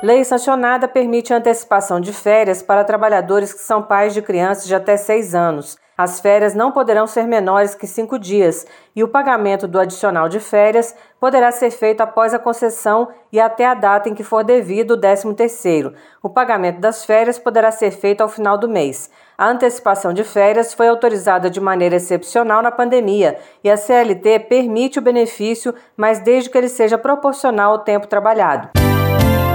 Lei sancionada permite antecipação de férias para trabalhadores que são pais de crianças de até seis anos. As férias não poderão ser menores que cinco dias e o pagamento do adicional de férias poderá ser feito após a concessão e até a data em que for devido o 13º. O pagamento das férias poderá ser feito ao final do mês. A antecipação de férias foi autorizada de maneira excepcional na pandemia e a CLT permite o benefício, mas desde que ele seja proporcional ao tempo trabalhado.